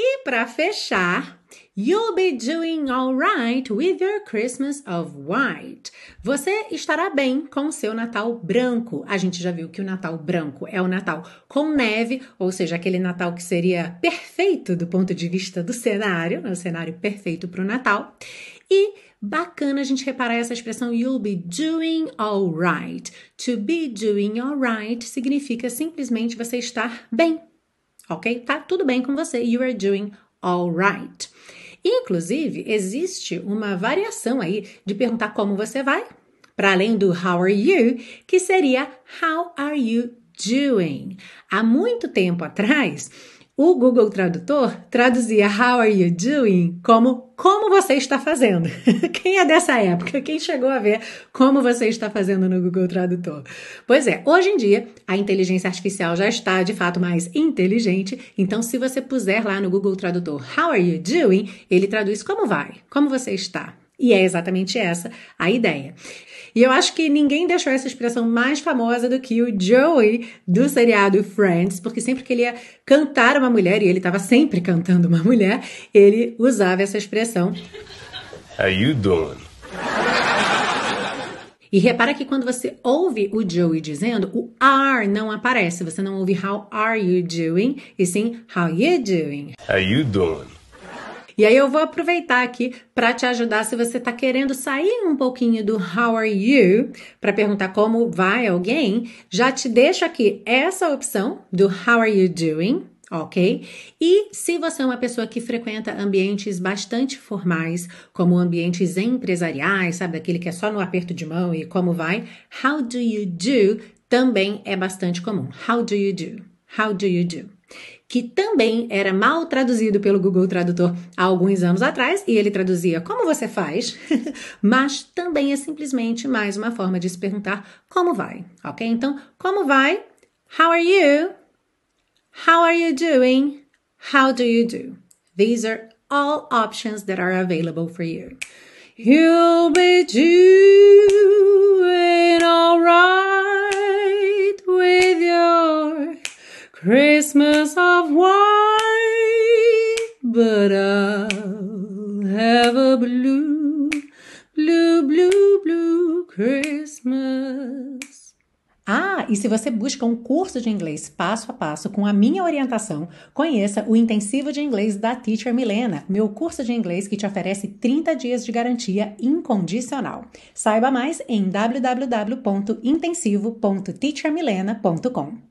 E para fechar, You'll be doing alright with your Christmas of white. Você estará bem com o seu Natal branco. A gente já viu que o Natal branco é o Natal com neve, ou seja, aquele Natal que seria perfeito do ponto de vista do cenário, né? o cenário perfeito para o Natal. E bacana a gente reparar essa expressão you'll be doing alright. To be doing alright significa simplesmente você estar bem ok? Tá tudo bem com você. You are doing alright. Inclusive, existe uma variação aí de perguntar como você vai, para além do how are you, que seria how are you doing? Há muito tempo atrás, o Google Tradutor traduzia How are you doing como como você está fazendo. Quem é dessa época? Quem chegou a ver como você está fazendo no Google Tradutor? Pois é, hoje em dia a inteligência artificial já está de fato mais inteligente, então se você puser lá no Google Tradutor How are you doing, ele traduz como vai, como você está. E é exatamente essa a ideia. E eu acho que ninguém deixou essa expressão mais famosa do que o Joey do seriado Friends, porque sempre que ele ia cantar uma mulher, e ele estava sempre cantando uma mulher, ele usava essa expressão. How you doing? E repara que quando você ouve o Joey dizendo, o are não aparece. Você não ouve how are you doing, e sim how you doing. How you doing? E aí eu vou aproveitar aqui para te ajudar se você está querendo sair um pouquinho do how are you para perguntar como vai alguém, já te deixo aqui essa opção do how are you doing, ok? E se você é uma pessoa que frequenta ambientes bastante formais, como ambientes empresariais, sabe, aquele que é só no aperto de mão e como vai, how do you do também é bastante comum. How do you do? How do you do? que também era mal traduzido pelo Google Tradutor há alguns anos atrás, e ele traduzia como você faz, mas também é simplesmente mais uma forma de se perguntar como vai, ok? Então, como vai? How are you? How are you doing? How do you do? These are all options that are available for you. You'll be doing Christmas of white, but I'll have a blue, blue, blue, blue Christmas. Ah, e se você busca um curso de inglês passo a passo com a minha orientação, conheça o Intensivo de Inglês da Teacher Milena, meu curso de inglês que te oferece 30 dias de garantia incondicional. Saiba mais em www.intensivo.teachermilena.com.